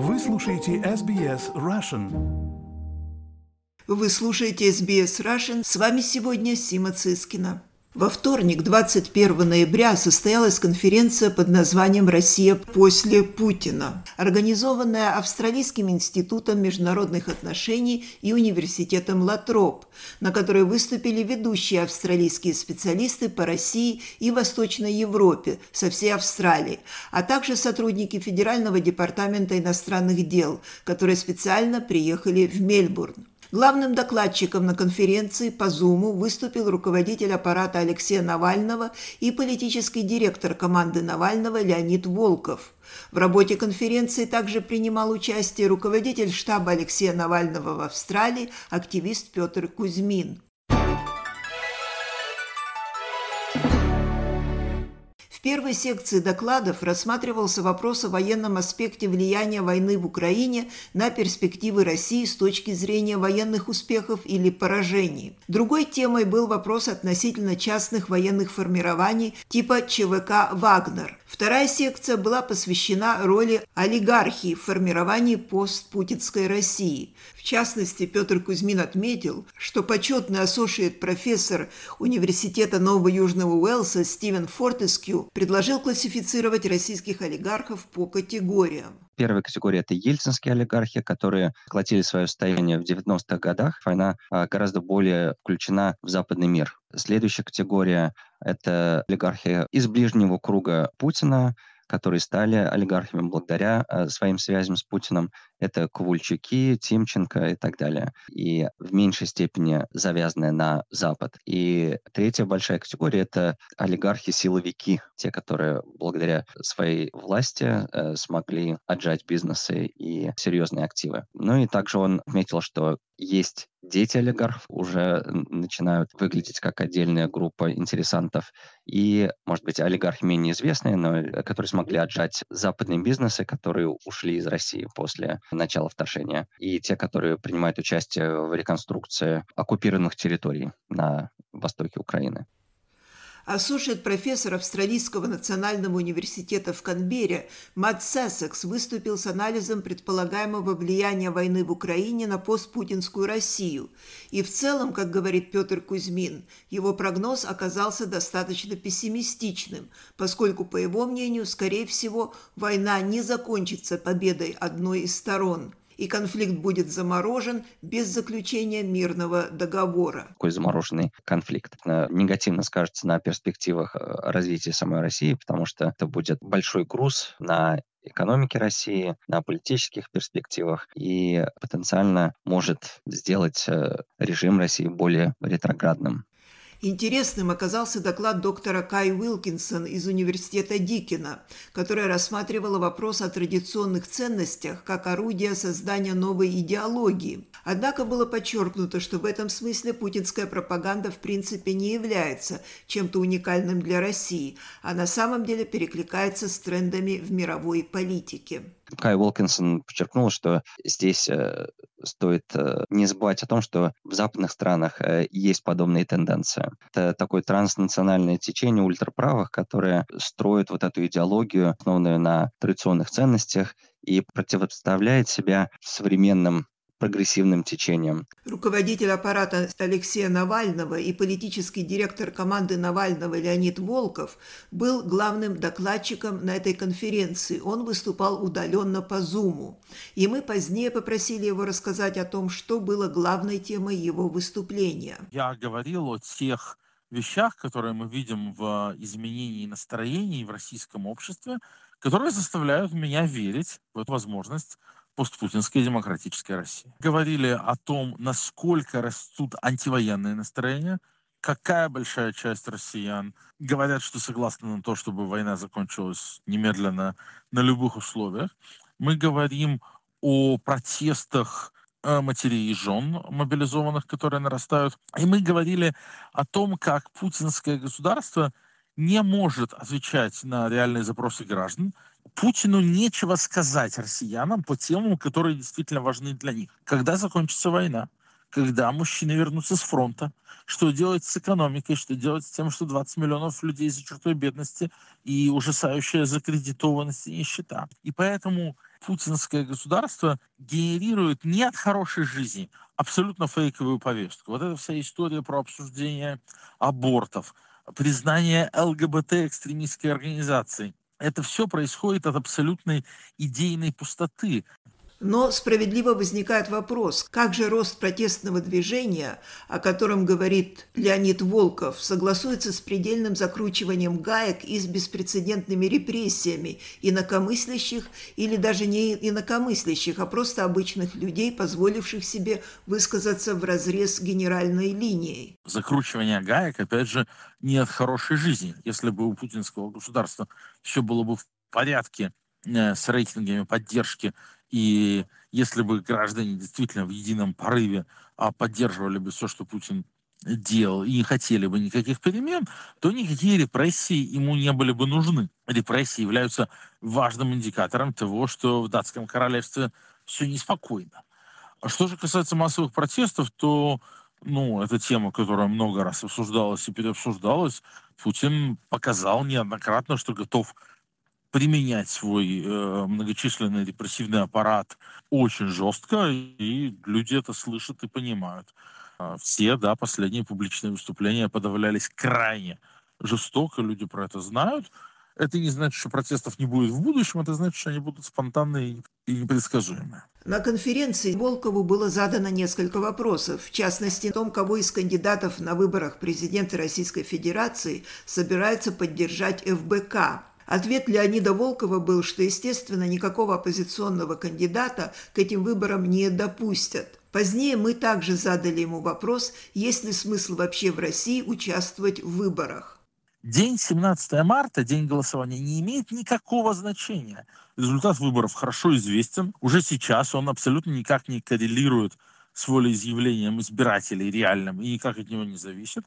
Вы слушаете SBS Russian. Вы слушаете SBS Russian. С вами сегодня Сима Цискина. Во вторник, 21 ноября, состоялась конференция под названием «Россия после Путина», организованная Австралийским институтом международных отношений и университетом Латроп, на которой выступили ведущие австралийские специалисты по России и Восточной Европе со всей Австралии, а также сотрудники Федерального департамента иностранных дел, которые специально приехали в Мельбурн. Главным докладчиком на конференции по Зуму выступил руководитель аппарата Алексея Навального и политический директор команды Навального Леонид Волков. В работе конференции также принимал участие руководитель штаба Алексея Навального в Австралии, активист Петр Кузьмин. В первой секции докладов рассматривался вопрос о военном аспекте влияния войны в Украине на перспективы России с точки зрения военных успехов или поражений. Другой темой был вопрос относительно частных военных формирований типа ЧВК «Вагнер». Вторая секция была посвящена роли олигархии в формировании постпутинской России. В частности, Петр Кузьмин отметил, что почетный ассошиет профессор Университета Нового Южного Уэлса Стивен Фортескью предложил классифицировать российских олигархов по категориям. Первая категория – это ельцинские олигархи, которые платили свое состояние в 90-х годах. Война а, гораздо более включена в западный мир. Следующая категория – это олигархи из ближнего круга Путина, которые стали олигархами благодаря э, своим связям с Путиным. Это Ковальчуки, Тимченко и так далее. И в меньшей степени завязанные на Запад. И третья большая категория – это олигархи-силовики, те, которые благодаря своей власти э, смогли отжать бизнесы и серьезные активы. Ну и также он отметил, что есть дети олигархов уже начинают выглядеть как отдельная группа интересантов. И, может быть, олигархи менее известные, но э, которые смогли отжать западные бизнесы, которые ушли из России после начала вторжения. И те, которые принимают участие в реконструкции оккупированных территорий на востоке Украины. Ассошиат профессор Австралийского национального университета в Канберре Мат Сессекс выступил с анализом предполагаемого влияния войны в Украине на постпутинскую Россию. И в целом, как говорит Петр Кузьмин, его прогноз оказался достаточно пессимистичным, поскольку, по его мнению, скорее всего, война не закончится победой одной из сторон – и конфликт будет заморожен без заключения мирного договора. Такой замороженный конфликт негативно скажется на перспективах э, развития самой России, потому что это будет большой груз на экономике России, на политических перспективах и потенциально может сделать э, режим России более ретроградным. Интересным оказался доклад доктора Кай Уилкинсон из Университета Дикина, которая рассматривала вопрос о традиционных ценностях как орудие создания новой идеологии. Однако было подчеркнуто, что в этом смысле путинская пропаганда в принципе не является чем-то уникальным для России, а на самом деле перекликается с трендами в мировой политике. Кай Уилкинсон подчеркнул, что здесь э, стоит э, не забывать о том, что в западных странах э, есть подобные тенденции. Это такое транснациональное течение ультраправых, которое строит вот эту идеологию, основанную на традиционных ценностях, и противопоставляет себя современным прогрессивным течением. Руководитель аппарата Алексея Навального и политический директор команды Навального Леонид Волков был главным докладчиком на этой конференции. Он выступал удаленно по Зуму. И мы позднее попросили его рассказать о том, что было главной темой его выступления. Я говорил о тех вещах, которые мы видим в изменении настроений в российском обществе, которые заставляют меня верить в эту возможность постпутинская демократическая Россия. Говорили о том, насколько растут антивоенные настроения, какая большая часть россиян говорят, что согласны на то, чтобы война закончилась немедленно на любых условиях. Мы говорим о протестах э, матерей и жен мобилизованных, которые нарастают. И мы говорили о том, как путинское государство не может отвечать на реальные запросы граждан, Путину нечего сказать россиянам по темам, которые действительно важны для них. Когда закончится война? когда мужчины вернутся с фронта, что делать с экономикой, что делать с тем, что 20 миллионов людей за чертой бедности и ужасающая закредитованность и нищета. И поэтому путинское государство генерирует не от хорошей жизни абсолютно фейковую повестку. Вот эта вся история про обсуждение абортов, признание ЛГБТ-экстремистской организации. Это все происходит от абсолютной идейной пустоты. Но справедливо возникает вопрос, как же рост протестного движения, о котором говорит Леонид Волков, согласуется с предельным закручиванием гаек и с беспрецедентными репрессиями инакомыслящих или даже не инакомыслящих, а просто обычных людей, позволивших себе высказаться в разрез генеральной линией. Закручивание гаек, опять же, не от хорошей жизни. Если бы у путинского государства все было бы в порядке с рейтингами поддержки и если бы граждане действительно в едином порыве а, поддерживали бы все, что Путин делал, и не хотели бы никаких перемен, то никакие репрессии ему не были бы нужны. Репрессии являются важным индикатором того, что в датском королевстве все неспокойно. А что же касается массовых протестов, то ну, это тема, которая много раз обсуждалась и переобсуждалась. Путин показал неоднократно, что готов применять свой э, многочисленный репрессивный аппарат очень жестко, и люди это слышат и понимают. Э, все, да, последние публичные выступления подавлялись крайне жестоко, люди про это знают. Это не значит, что протестов не будет в будущем, это значит, что они будут спонтанные и непредсказуемые. На конференции Волкову было задано несколько вопросов, в частности о том, кого из кандидатов на выборах президента Российской Федерации собирается поддержать ФБК. Ответ Леонида Волкова был, что, естественно, никакого оппозиционного кандидата к этим выборам не допустят. Позднее мы также задали ему вопрос, есть ли смысл вообще в России участвовать в выборах. День 17 марта, день голосования, не имеет никакого значения. Результат выборов хорошо известен. Уже сейчас он абсолютно никак не коррелирует с волеизъявлением избирателей реальным и никак от него не зависит.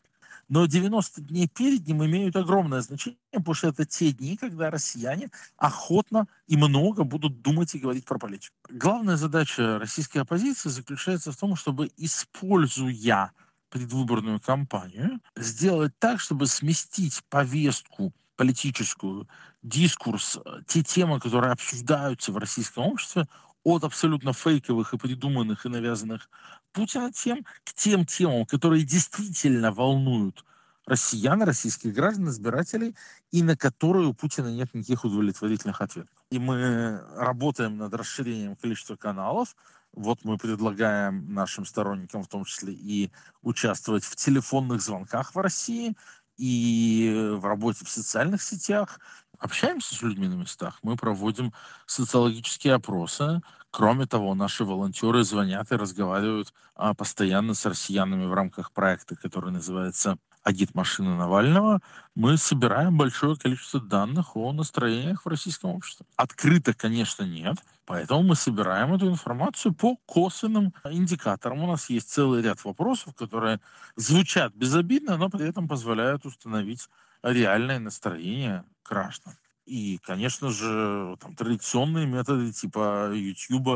Но 90 дней перед ним имеют огромное значение, потому что это те дни, когда россияне охотно и много будут думать и говорить про политику. Главная задача российской оппозиции заключается в том, чтобы, используя предвыборную кампанию, сделать так, чтобы сместить повестку политическую, дискурс, те темы, которые обсуждаются в российском обществе, от абсолютно фейковых и придуманных и навязанных Путина тем к тем темам, которые действительно волнуют россиян, российских граждан, избирателей, и на которые у Путина нет никаких удовлетворительных ответов. И мы работаем над расширением количества каналов. Вот мы предлагаем нашим сторонникам в том числе и участвовать в телефонных звонках в России, и в работе в социальных сетях, общаемся с людьми на местах, мы проводим социологические опросы. Кроме того, наши волонтеры звонят и разговаривают а, постоянно с россиянами в рамках проекта, который называется агит машины Навального, мы собираем большое количество данных о настроениях в российском обществе. Открыто, конечно, нет, поэтому мы собираем эту информацию по косвенным индикаторам. У нас есть целый ряд вопросов, которые звучат безобидно, но при этом позволяют установить реальное настроение граждан. И, конечно же, там, традиционные методы типа YouTube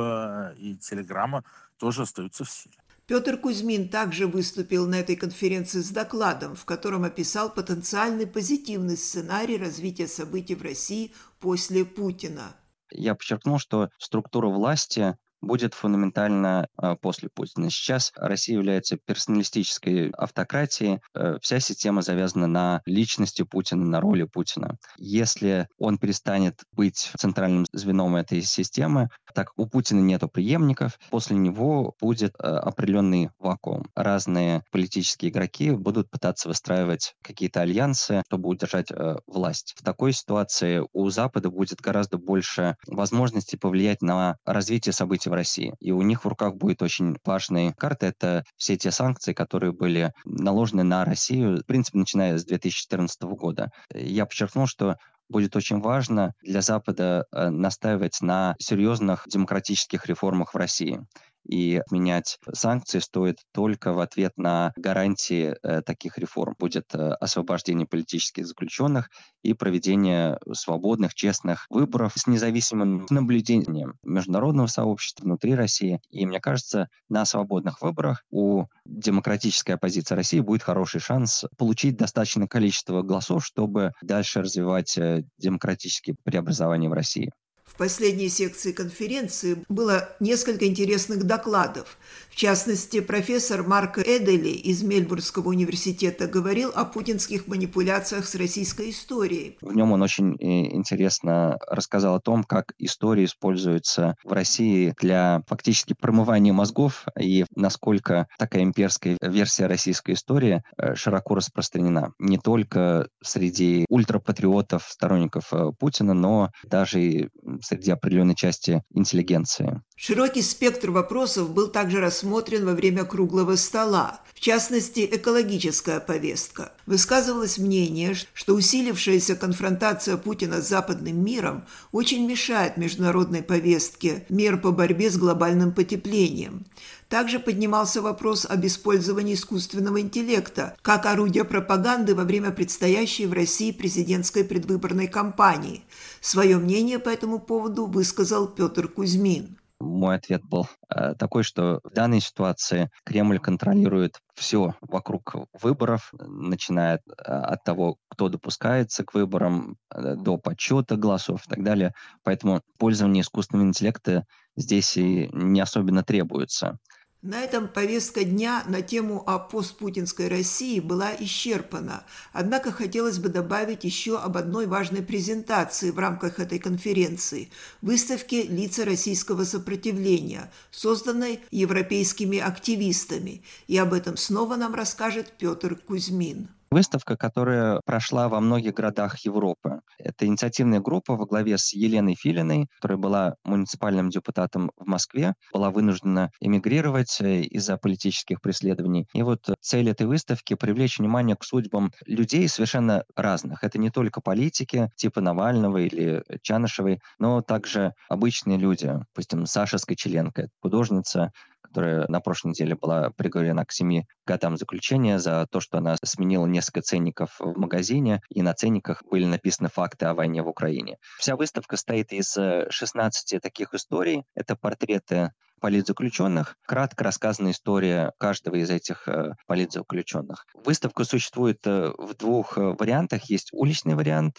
и Телеграма тоже остаются в силе. Петр Кузьмин также выступил на этой конференции с докладом, в котором описал потенциальный позитивный сценарий развития событий в России после Путина. Я подчеркнул, что структура власти будет фундаментально э, после Путина. Сейчас Россия является персоналистической автократией. Э, вся система завязана на личности Путина, на роли Путина. Если он перестанет быть центральным звеном этой системы, так у Путина нет преемников, после него будет э, определенный вакуум. Разные политические игроки будут пытаться выстраивать какие-то альянсы, чтобы удержать э, власть. В такой ситуации у Запада будет гораздо больше возможностей повлиять на развитие событий в России. И у них в руках будет очень важные карты. Это все те санкции, которые были наложены на Россию, в принципе, начиная с 2014 года. Я подчеркнул, что будет очень важно для Запада э, настаивать на серьезных демократических реформах в России. И менять санкции стоит только в ответ на гарантии э, таких реформ. Будет э, освобождение политических заключенных и проведение свободных, честных выборов с независимым наблюдением международного сообщества внутри России. И мне кажется, на свободных выборах у демократической оппозиции России будет хороший шанс получить достаточное количество голосов, чтобы дальше развивать э, демократические преобразования в России. В последней секции конференции было несколько интересных докладов. В частности, профессор Марко Эдели из Мельбурнского университета говорил о путинских манипуляциях с российской историей. В нем он очень э, интересно рассказал о том, как история используется в России для фактически промывания мозгов и насколько такая имперская версия российской истории э, широко распространена. Не только среди ультрапатриотов, сторонников э, Путина, но даже и среди определенной части интеллигенции. Широкий спектр вопросов был также рассмотрен во время круглого стола, в частности, экологическая повестка. Высказывалось мнение, что усилившаяся конфронтация Путина с западным миром очень мешает международной повестке мер по борьбе с глобальным потеплением. Также поднимался вопрос об использовании искусственного интеллекта как орудия пропаганды во время предстоящей в России президентской предвыборной кампании. Свое мнение по этому поводу высказал Петр Кузьмин мой ответ был э, такой, что в данной ситуации Кремль контролирует все вокруг выборов, начиная э, от того, кто допускается к выборам, э, до подсчета голосов и так далее. Поэтому пользование искусственного интеллекта здесь и не особенно требуется. На этом повестка дня на тему о постпутинской России была исчерпана. Однако хотелось бы добавить еще об одной важной презентации в рамках этой конференции – выставке «Лица российского сопротивления», созданной европейскими активистами. И об этом снова нам расскажет Петр Кузьмин. Выставка, которая прошла во многих городах Европы. Это инициативная группа во главе с Еленой Филиной, которая была муниципальным депутатом в Москве, была вынуждена эмигрировать э, из-за политических преследований. И вот цель этой выставки — привлечь внимание к судьбам людей совершенно разных. Это не только политики, типа Навального или Чанышевой, но также обычные люди. Допустим, Саша Скочеленко, художница, которая на прошлой неделе была приговорена к семи годам заключения за то, что она сменила несколько ценников в магазине, и на ценниках были написаны факты о войне в Украине. Вся выставка стоит из 16 э, таких историй. Это портреты политзаключенных, кратко рассказана история каждого из этих э, политзаключенных. Выставка существует э, в двух вариантах. Есть уличный вариант,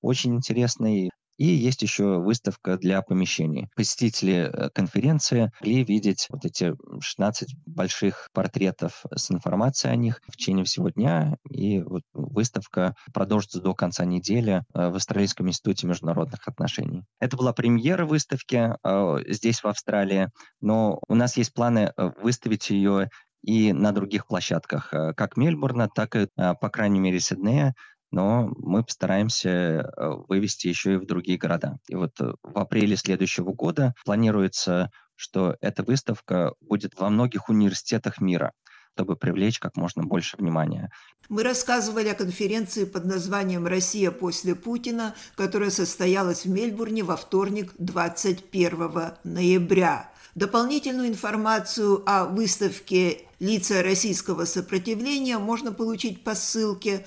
очень интересный, и есть еще выставка для помещений. Посетители э, конференции могли видеть вот эти 16 больших портретов с информацией о них в течение всего дня. И вот выставка продолжится до конца недели э, в Австралийском институте международных отношений. Это была премьера выставки э, здесь, в Австралии, но у нас есть планы выставить ее и на других площадках, как Мельбурна, так и, по крайней мере, Сиднея, но мы постараемся э, вывести еще и в другие города. И вот э, в апреле следующего года планируется, что эта выставка будет во многих университетах мира чтобы привлечь как можно больше внимания. Мы рассказывали о конференции под названием «Россия после Путина», которая состоялась в Мельбурне во вторник 21 ноября. Дополнительную информацию о выставке «Лица российского сопротивления» можно получить по ссылке